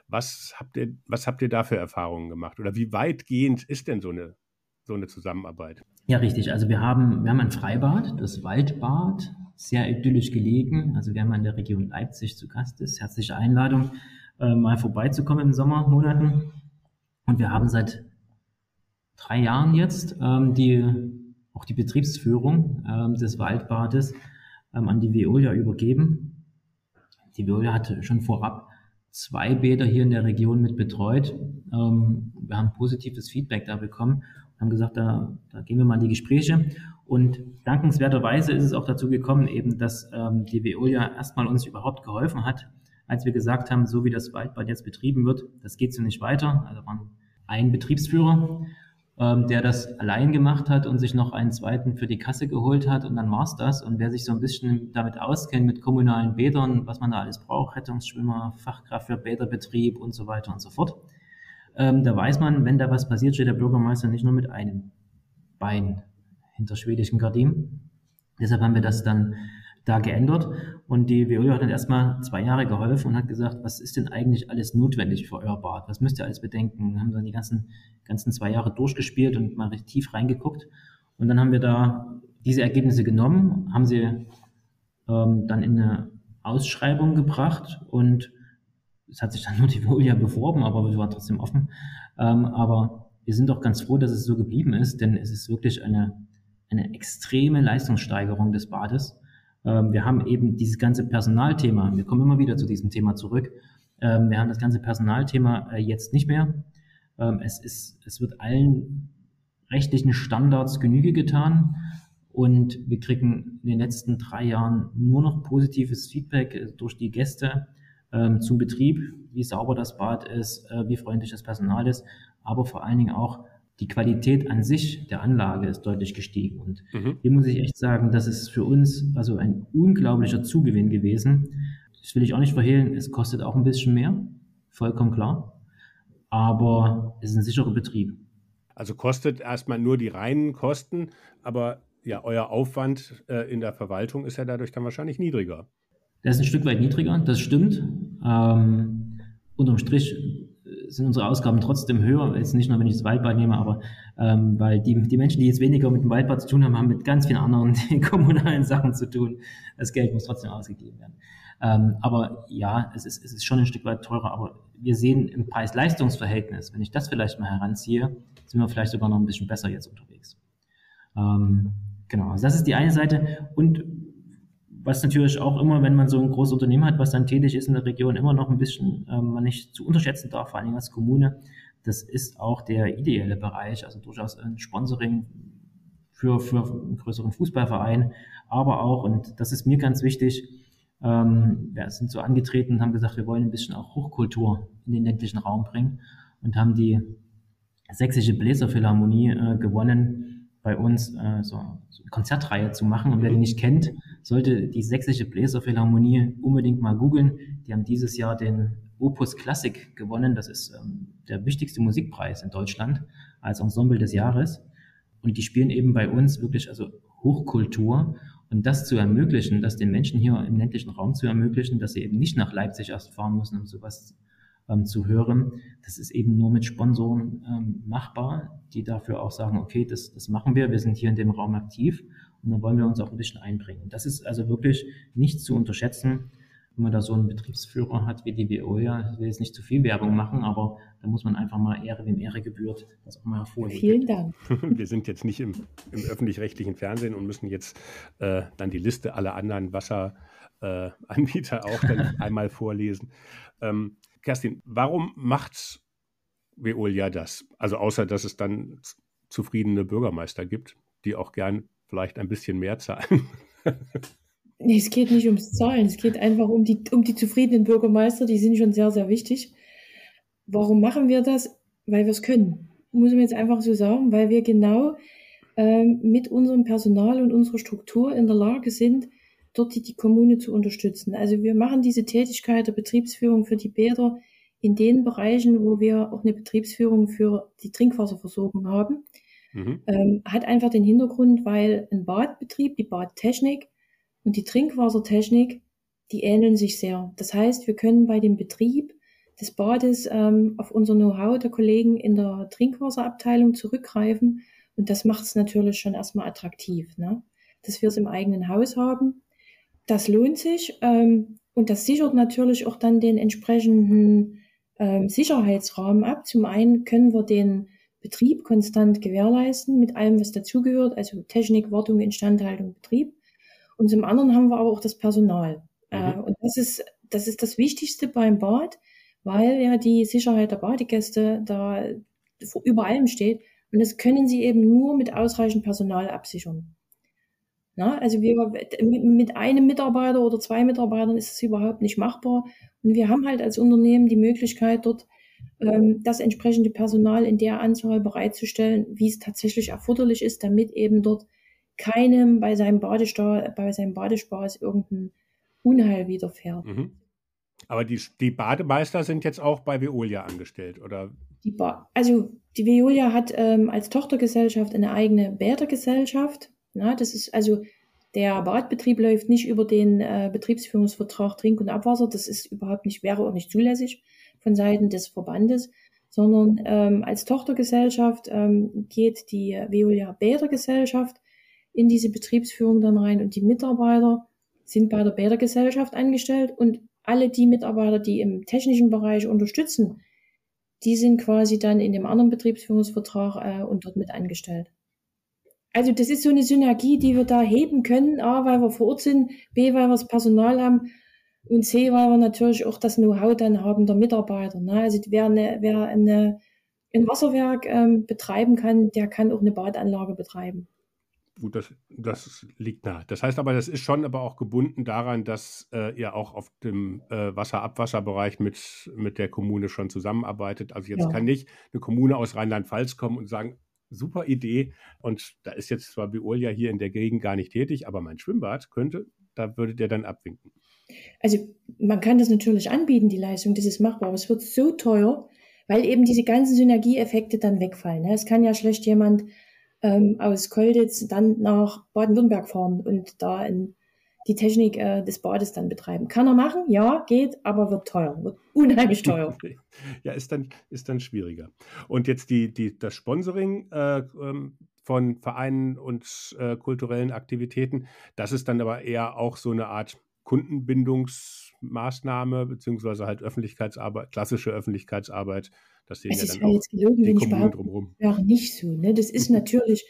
was, habt ihr, was habt ihr da für Erfahrungen gemacht? Oder wie weitgehend ist denn so eine, so eine Zusammenarbeit? Ja, richtig. Also wir haben, wir haben ein Freibad, das Waldbad, sehr idyllisch gelegen. Also wer mal in der Region Leipzig zu Gast ist, herzliche Einladung, äh, mal vorbeizukommen in Sommermonaten. Und wir haben seit drei Jahren jetzt ähm, die, auch die Betriebsführung ähm, des Waldbades ähm, an die Veolia übergeben. Die Veolia hatte schon vorab zwei Bäder hier in der Region mit betreut. Ähm, wir haben positives Feedback da bekommen und haben gesagt, da, da gehen wir mal in die Gespräche. Und dankenswerterweise ist es auch dazu gekommen, eben, dass ähm, die Veolia erstmal uns überhaupt geholfen hat, als wir gesagt haben, so wie das Waldbad jetzt betrieben wird, das geht so nicht weiter. Also waren ein Betriebsführer, ähm, der das allein gemacht hat und sich noch einen zweiten für die Kasse geholt hat und dann war's das. Und wer sich so ein bisschen damit auskennt, mit kommunalen Bädern, was man da alles braucht, Rettungsschwimmer, Fachkraft für Bäderbetrieb und so weiter und so fort, ähm, da weiß man, wenn da was passiert, steht der Bürgermeister nicht nur mit einem Bein hinter schwedischen Gardinen. Deshalb haben wir das dann da geändert. Und die WU hat dann erstmal zwei Jahre geholfen und hat gesagt, was ist denn eigentlich alles notwendig für euer Bad? Was müsst ihr alles bedenken? Haben dann die ganzen, ganzen zwei Jahre durchgespielt und mal richtig tief reingeguckt. Und dann haben wir da diese Ergebnisse genommen, haben sie ähm, dann in eine Ausschreibung gebracht und es hat sich dann nur die Volia beworben, aber wir waren trotzdem offen. Ähm, aber wir sind doch ganz froh, dass es so geblieben ist, denn es ist wirklich eine, eine extreme Leistungssteigerung des Bades. Ähm, wir haben eben dieses ganze Personalthema, wir kommen immer wieder zu diesem Thema zurück. Ähm, wir haben das ganze Personalthema äh, jetzt nicht mehr. Ähm, es, ist, es wird allen rechtlichen Standards Genüge getan und wir kriegen in den letzten drei Jahren nur noch positives Feedback äh, durch die Gäste zum Betrieb, wie sauber das Bad ist, äh, wie freundlich das Personal ist, aber vor allen Dingen auch die Qualität an sich der Anlage ist deutlich gestiegen. Und mhm. hier muss ich echt sagen, das ist für uns also ein unglaublicher Zugewinn gewesen. Das will ich auch nicht verhehlen, es kostet auch ein bisschen mehr, vollkommen klar. aber es ist ein sicherer Betrieb. Also kostet erstmal nur die reinen Kosten, aber ja, euer Aufwand äh, in der Verwaltung ist ja dadurch dann wahrscheinlich niedriger. Der ist ein Stück weit niedriger, das stimmt. Ähm, unterm Strich sind unsere Ausgaben trotzdem höher, jetzt nicht nur, wenn ich das Waldbad nehme, aber ähm, weil die, die Menschen, die jetzt weniger mit dem Waldbad zu tun haben, haben mit ganz vielen anderen [LAUGHS] kommunalen Sachen zu tun. Das Geld muss trotzdem ausgegeben werden. Ähm, aber ja, es ist, es ist schon ein Stück weit teurer, aber wir sehen im Preis-Leistungs-Verhältnis, wenn ich das vielleicht mal heranziehe, sind wir vielleicht sogar noch ein bisschen besser jetzt unterwegs. Ähm, genau, also das ist die eine Seite. Und was natürlich auch immer, wenn man so ein großes Unternehmen hat, was dann tätig ist in der Region, immer noch ein bisschen ähm, man nicht zu unterschätzen darf, vor allem als Kommune, das ist auch der ideelle Bereich, also durchaus ein Sponsoring für, für einen größeren Fußballverein, aber auch, und das ist mir ganz wichtig, ähm, wir sind so angetreten und haben gesagt, wir wollen ein bisschen auch Hochkultur in den ländlichen Raum bringen und haben die Sächsische Bläserphilharmonie äh, gewonnen, bei uns äh, so, so eine Konzertreihe zu machen. Und wer die nicht kennt, sollte die Sächsische Bläserphilharmonie unbedingt mal googeln. Die haben dieses Jahr den Opus Classic gewonnen. Das ist ähm, der wichtigste Musikpreis in Deutschland als Ensemble des Jahres. Und die spielen eben bei uns wirklich also Hochkultur. Und das zu ermöglichen, das den Menschen hier im ländlichen Raum zu ermöglichen, dass sie eben nicht nach Leipzig erst fahren müssen, um sowas ähm, zu hören, das ist eben nur mit Sponsoren ähm, machbar, die dafür auch sagen, okay, das, das machen wir, wir sind hier in dem Raum aktiv und dann wollen wir uns auch ein bisschen einbringen. Das ist also wirklich nicht zu unterschätzen, wenn man da so einen Betriebsführer hat wie die Veolia. Ich will jetzt nicht zu viel Werbung machen, aber da muss man einfach mal Ehre, wem Ehre gebührt, das auch mal hervorheben. Vielen Dank. [LAUGHS] Wir sind jetzt nicht im, im öffentlich-rechtlichen Fernsehen und müssen jetzt äh, dann die Liste aller anderen Wasseranbieter äh, auch dann [LAUGHS] einmal vorlesen. Ähm, Kerstin, warum macht Veolia das? Also außer, dass es dann zufriedene Bürgermeister gibt, die auch gern vielleicht ein bisschen mehr zahlen. [LAUGHS] Nee, es geht nicht ums Zahlen, es geht einfach um die, um die zufriedenen Bürgermeister, die sind schon sehr, sehr wichtig. Warum machen wir das? Weil wir es können. Muss man jetzt einfach so sagen, weil wir genau ähm, mit unserem Personal und unserer Struktur in der Lage sind, dort die, Kommune zu unterstützen. Also wir machen diese Tätigkeit der Betriebsführung für die Bäder in den Bereichen, wo wir auch eine Betriebsführung für die Trinkwasserversorgung haben. Mhm. Ähm, hat einfach den Hintergrund, weil ein Badbetrieb, die Badtechnik und die Trinkwassertechnik, die ähneln sich sehr. Das heißt, wir können bei dem Betrieb des Bades ähm, auf unser Know-how der Kollegen in der Trinkwasserabteilung zurückgreifen. Und das macht es natürlich schon erstmal attraktiv, ne? dass wir es im eigenen Haus haben. Das lohnt sich ähm, und das sichert natürlich auch dann den entsprechenden ähm, Sicherheitsrahmen ab. Zum einen können wir den Betrieb konstant gewährleisten mit allem, was dazugehört, also Technik, Wartung, Instandhaltung, Betrieb. Und zum anderen haben wir aber auch das Personal. Äh, mhm. und das ist, das ist das Wichtigste beim Bad, weil ja die Sicherheit der Badegäste da vor über allem steht. Und das können sie eben nur mit ausreichend Personal absichern. Na, also wir, mit einem Mitarbeiter oder zwei Mitarbeitern ist es überhaupt nicht machbar. Und wir haben halt als Unternehmen die Möglichkeit, dort ähm, das entsprechende Personal in der Anzahl bereitzustellen, wie es tatsächlich erforderlich ist, damit eben dort keinem bei seinem, Badestar bei seinem Badespaß irgendein Unheil widerfährt. Mhm. Aber die, die Bademeister sind jetzt auch bei Veolia angestellt, oder? Die also die Veolia hat ähm, als Tochtergesellschaft eine eigene Bädergesellschaft. Na, das ist also der Badbetrieb läuft nicht über den äh, Betriebsführungsvertrag Trink- und Abwasser. Das ist überhaupt nicht, wäre auch nicht zulässig von Seiten des Verbandes, sondern ähm, als Tochtergesellschaft ähm, geht die Veolia Bädergesellschaft in diese Betriebsführung dann rein und die Mitarbeiter sind bei der Bädergesellschaft angestellt und alle die Mitarbeiter, die im technischen Bereich unterstützen, die sind quasi dann in dem anderen Betriebsführungsvertrag äh, und dort mit angestellt. Also das ist so eine Synergie, die wir da heben können, A, weil wir vor Ort sind, B, weil wir das Personal haben und C, weil wir natürlich auch das Know-how dann haben der Mitarbeiter. Ne? Also wer, eine, wer eine, ein Wasserwerk ähm, betreiben kann, der kann auch eine Badanlage betreiben. Gut, das, das liegt nahe. Das heißt aber, das ist schon aber auch gebunden daran, dass äh, ihr auch auf dem äh, Wasser-Abwasserbereich mit, mit der Kommune schon zusammenarbeitet. Also jetzt ja. kann nicht eine Kommune aus Rheinland-Pfalz kommen und sagen, super Idee. Und da ist jetzt zwar Biolia hier in der Gegend gar nicht tätig, aber mein Schwimmbad könnte, da würde der dann abwinken. Also man kann das natürlich anbieten, die Leistung, das ist machbar, aber es wird so teuer, weil eben diese ganzen Synergieeffekte dann wegfallen. Ne? Es kann ja schlecht jemand ähm, aus Kolditz dann nach Baden-Württemberg fahren und da in die Technik äh, des Bades dann betreiben. Kann er machen? Ja, geht, aber wird teuer, wird unheimlich teuer. [LAUGHS] ja, ist dann, ist dann schwieriger. Und jetzt die, die, das Sponsoring äh, ähm, von Vereinen und äh, kulturellen Aktivitäten, das ist dann aber eher auch so eine Art Kundenbindungsmaßnahme, beziehungsweise halt Öffentlichkeitsarbeit, klassische Öffentlichkeitsarbeit. Das sehen es ja ist dann ja jetzt wenn ich behaupte, drumherum. wäre nicht so. Ne? Das ist [LAUGHS] natürlich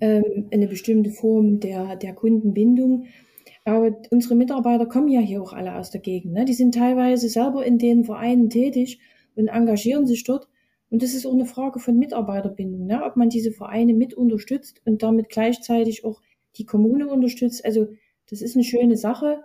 ähm, eine bestimmte Form der, der Kundenbindung. Aber unsere Mitarbeiter kommen ja hier auch alle aus der Gegend. Ne? Die sind teilweise selber in den Vereinen tätig und engagieren sich dort. Und das ist auch eine Frage von Mitarbeiterbindung, ne? ob man diese Vereine mit unterstützt und damit gleichzeitig auch die Kommune unterstützt. Also das ist eine schöne Sache,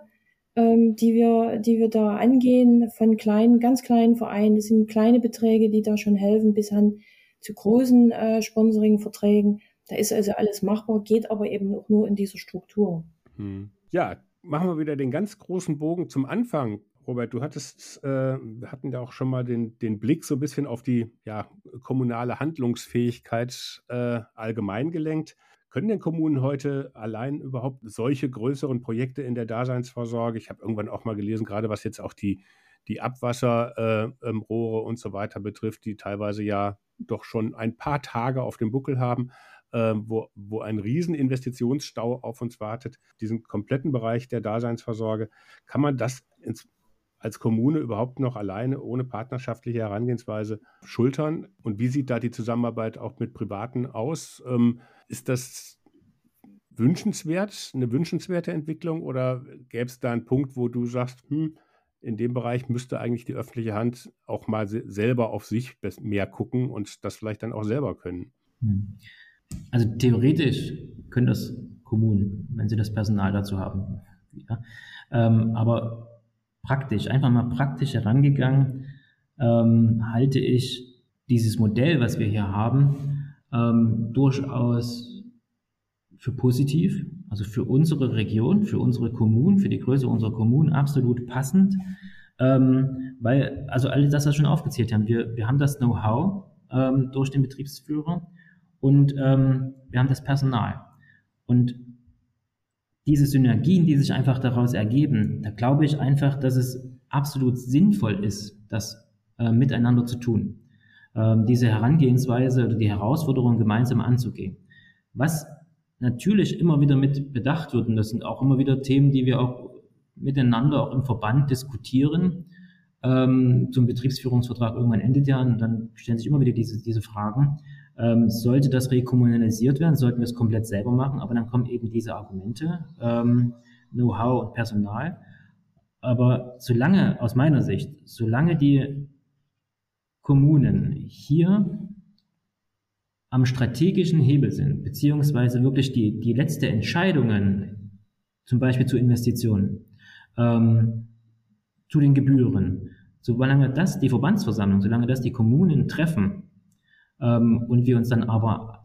ähm, die wir, die wir da angehen von kleinen, ganz kleinen Vereinen. Das sind kleine Beträge, die da schon helfen, bis hin zu großen äh, Sponsoring-Verträgen. Da ist also alles machbar, geht aber eben auch nur in dieser Struktur. Hm. Ja, machen wir wieder den ganz großen Bogen zum Anfang. Robert, du hattest, äh, wir hatten ja auch schon mal den, den Blick so ein bisschen auf die ja, kommunale Handlungsfähigkeit äh, allgemein gelenkt. Können denn Kommunen heute allein überhaupt solche größeren Projekte in der Daseinsvorsorge? Ich habe irgendwann auch mal gelesen, gerade was jetzt auch die, die Abwasserrohre äh, ähm, und so weiter betrifft, die teilweise ja doch schon ein paar Tage auf dem Buckel haben äh, wo, wo ein Rieseninvestitionsstau auf uns wartet, diesen kompletten Bereich der Daseinsvorsorge. Kann man das ins, als Kommune überhaupt noch alleine ohne partnerschaftliche Herangehensweise schultern? Und wie sieht da die Zusammenarbeit auch mit Privaten aus? Ähm, ist das wünschenswert, eine wünschenswerte Entwicklung oder gäbe es da einen Punkt, wo du sagst, hm, in dem Bereich müsste eigentlich die öffentliche Hand auch mal selber auf sich mehr gucken und das vielleicht dann auch selber können? Hm. Also theoretisch können das Kommunen, wenn sie das Personal dazu haben. Ja. Ähm, aber praktisch, einfach mal praktisch herangegangen, ähm, halte ich dieses Modell, was wir hier haben, ähm, durchaus für positiv, also für unsere Region, für unsere Kommunen, für die Größe unserer Kommunen absolut passend, ähm, weil, also alles das, was wir schon aufgezählt haben, wir, wir haben das Know-how ähm, durch den Betriebsführer, und ähm, wir haben das Personal. Und diese Synergien, die sich einfach daraus ergeben, da glaube ich einfach, dass es absolut sinnvoll ist, das äh, miteinander zu tun. Ähm, diese Herangehensweise oder die Herausforderung gemeinsam anzugehen. Was natürlich immer wieder mit bedacht wird, und das sind auch immer wieder Themen, die wir auch miteinander auch im Verband diskutieren. Ähm, zum Betriebsführungsvertrag irgendwann endet ja und dann stellen sich immer wieder diese, diese Fragen. Ähm, sollte das rekommunalisiert werden, sollten wir es komplett selber machen, aber dann kommen eben diese Argumente, ähm, Know-how und Personal. Aber solange, aus meiner Sicht, solange die Kommunen hier am strategischen Hebel sind, beziehungsweise wirklich die, die letzte Entscheidungen, zum Beispiel zu Investitionen, ähm, zu den Gebühren, solange das die Verbandsversammlung, solange das die Kommunen treffen, ähm, und wir uns dann aber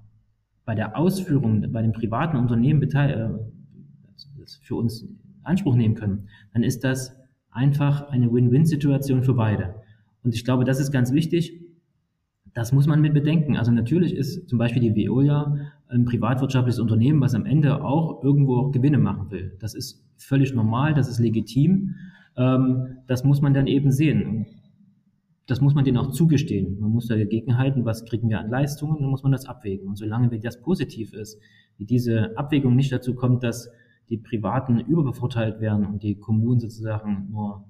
bei der Ausführung bei den privaten Unternehmen äh, für uns Anspruch nehmen können, dann ist das einfach eine Win-Win-Situation für beide. Und ich glaube, das ist ganz wichtig. Das muss man mit bedenken. Also natürlich ist zum Beispiel die Veolia ein privatwirtschaftliches Unternehmen, was am Ende auch irgendwo Gewinne machen will. Das ist völlig normal, das ist legitim. Ähm, das muss man dann eben sehen das muss man denen auch zugestehen. Man muss dagegen halten, was kriegen wir an Leistungen, dann muss man das abwägen. Und solange wie das positiv ist, wie diese Abwägung nicht dazu kommt, dass die Privaten überbevorteilt werden und die Kommunen sozusagen nur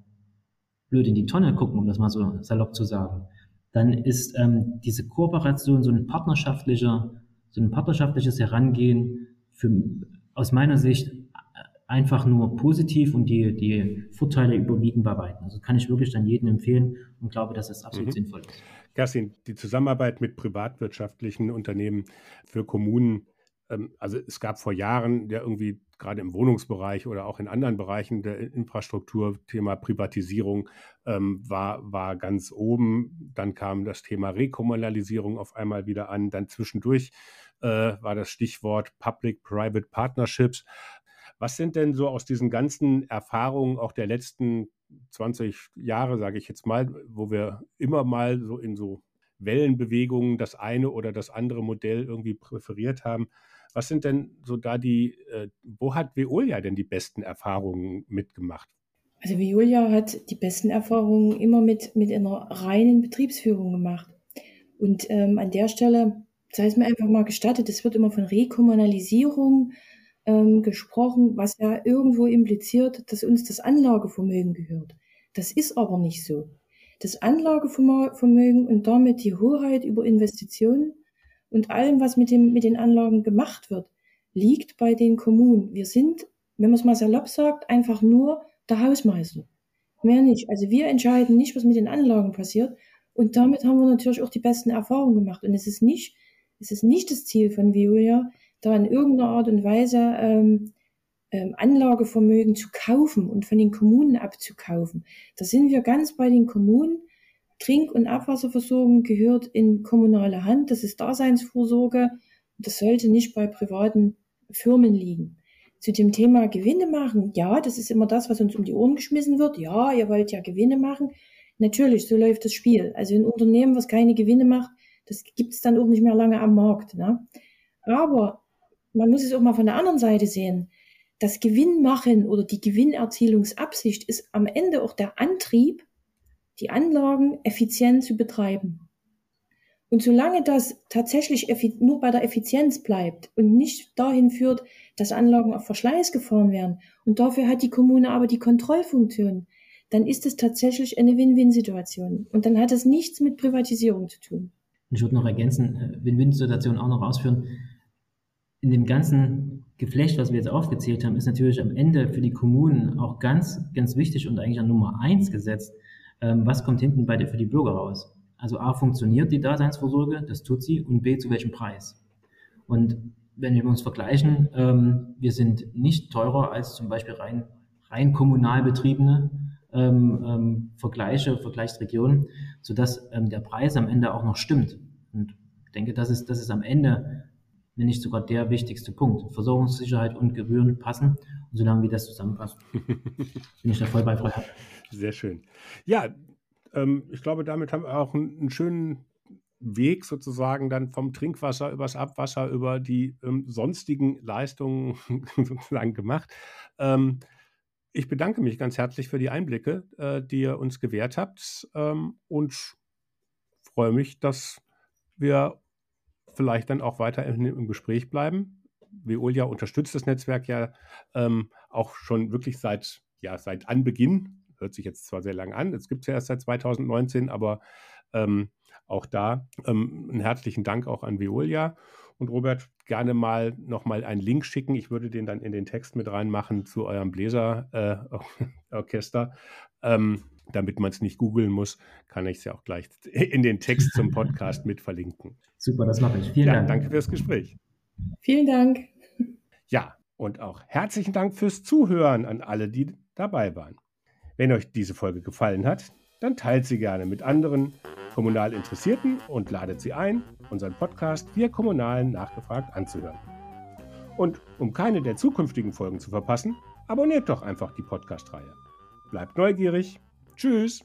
blöd in die Tonne gucken, um das mal so salopp zu sagen, dann ist ähm, diese Kooperation so ein partnerschaftlicher, so ein partnerschaftliches Herangehen für, aus meiner Sicht einfach nur positiv und die, die Vorteile überwiegen bei weitem. Also kann ich wirklich dann jedem empfehlen und glaube, dass es absolut mhm. sinnvoll ist. Kerstin, die Zusammenarbeit mit privatwirtschaftlichen Unternehmen für Kommunen, ähm, also es gab vor Jahren ja irgendwie gerade im Wohnungsbereich oder auch in anderen Bereichen der Infrastruktur Thema Privatisierung ähm, war, war ganz oben. Dann kam das Thema Rekommunalisierung auf einmal wieder an. Dann zwischendurch äh, war das Stichwort Public-Private Partnerships. Was sind denn so aus diesen ganzen Erfahrungen auch der letzten 20 Jahre, sage ich jetzt mal, wo wir immer mal so in so Wellenbewegungen das eine oder das andere Modell irgendwie präferiert haben. Was sind denn so da die, äh, wo hat Veolia denn die besten Erfahrungen mitgemacht? Also Veolia hat die besten Erfahrungen immer mit, mit einer reinen Betriebsführung gemacht. Und ähm, an der Stelle, sei es mir einfach mal gestattet, es wird immer von Rekommunalisierung ähm, gesprochen, was ja irgendwo impliziert, dass uns das Anlagevermögen gehört. Das ist aber nicht so. Das Anlagevermögen und damit die Hoheit über Investitionen und allem, was mit, dem, mit den Anlagen gemacht wird, liegt bei den Kommunen. Wir sind, wenn man es mal salopp sagt, einfach nur der Hausmeister. Mehr nicht. Also wir entscheiden nicht, was mit den Anlagen passiert. Und damit haben wir natürlich auch die besten Erfahrungen gemacht. Und es ist nicht, es ist nicht das Ziel von Viola, da in irgendeiner Art und Weise ähm, ähm, Anlagevermögen zu kaufen und von den Kommunen abzukaufen. Da sind wir ganz bei den Kommunen. Trink- und Abwasserversorgung gehört in kommunale Hand. Das ist Daseinsvorsorge. Das sollte nicht bei privaten Firmen liegen. Zu dem Thema Gewinne machen, ja, das ist immer das, was uns um die Ohren geschmissen wird. Ja, ihr wollt ja Gewinne machen. Natürlich, so läuft das Spiel. Also ein Unternehmen, was keine Gewinne macht, das gibt es dann auch nicht mehr lange am Markt. Ne? Aber man muss es auch mal von der anderen Seite sehen. Das Gewinnmachen oder die Gewinnerzielungsabsicht ist am Ende auch der Antrieb, die Anlagen effizient zu betreiben. Und solange das tatsächlich nur bei der Effizienz bleibt und nicht dahin führt, dass Anlagen auf Verschleiß gefahren werden und dafür hat die Kommune aber die Kontrollfunktion, dann ist es tatsächlich eine Win-Win-Situation. Und dann hat es nichts mit Privatisierung zu tun. Ich würde noch ergänzen, äh, Win-Win-Situation auch noch ausführen. In dem ganzen Geflecht, was wir jetzt aufgezählt haben, ist natürlich am Ende für die Kommunen auch ganz, ganz wichtig und eigentlich an Nummer eins gesetzt, ähm, was kommt hinten bei der, für die Bürger raus. Also A, funktioniert die Daseinsvorsorge, das tut sie, und B, zu welchem Preis. Und wenn wir uns vergleichen, ähm, wir sind nicht teurer als zum Beispiel rein, rein kommunal betriebene ähm, ähm, Vergleiche, Vergleichsregionen, sodass ähm, der Preis am Ende auch noch stimmt. Und ich denke, das ist, das ist am Ende, wenn nicht sogar der wichtigste Punkt. Versorgungssicherheit und Gebühren passen. Und solange wie das zusammenpasst, [LAUGHS] bin ich da voll bei Frau Sehr schön. Ja, ähm, ich glaube, damit haben wir auch einen, einen schönen Weg sozusagen dann vom Trinkwasser übers Abwasser über die ähm, sonstigen Leistungen [LAUGHS] sozusagen gemacht. Ähm, ich bedanke mich ganz herzlich für die Einblicke, äh, die ihr uns gewährt habt ähm, und freue mich, dass wir vielleicht dann auch weiter im, im Gespräch bleiben. Veolia unterstützt das Netzwerk ja ähm, auch schon wirklich seit, ja, seit Anbeginn. Hört sich jetzt zwar sehr lang an, es gibt es ja erst seit 2019, aber ähm, auch da ähm, einen herzlichen Dank auch an Veolia. Und Robert, gerne mal nochmal einen Link schicken. Ich würde den dann in den Text mit reinmachen zu eurem Bläserorchester. Äh, [LAUGHS] ähm, damit man es nicht googeln muss, kann ich es ja auch gleich [LAUGHS] in den Text zum Podcast mit verlinken. Super, das mache ich. Vielen ja, Dank. Danke fürs Gespräch. Vielen Dank. Ja, und auch herzlichen Dank fürs Zuhören an alle, die dabei waren. Wenn euch diese Folge gefallen hat, dann teilt sie gerne mit anderen kommunal Interessierten und ladet sie ein, unseren Podcast Wir Kommunalen nachgefragt anzuhören. Und um keine der zukünftigen Folgen zu verpassen, abonniert doch einfach die Podcast-Reihe. Bleibt neugierig. Tschüss.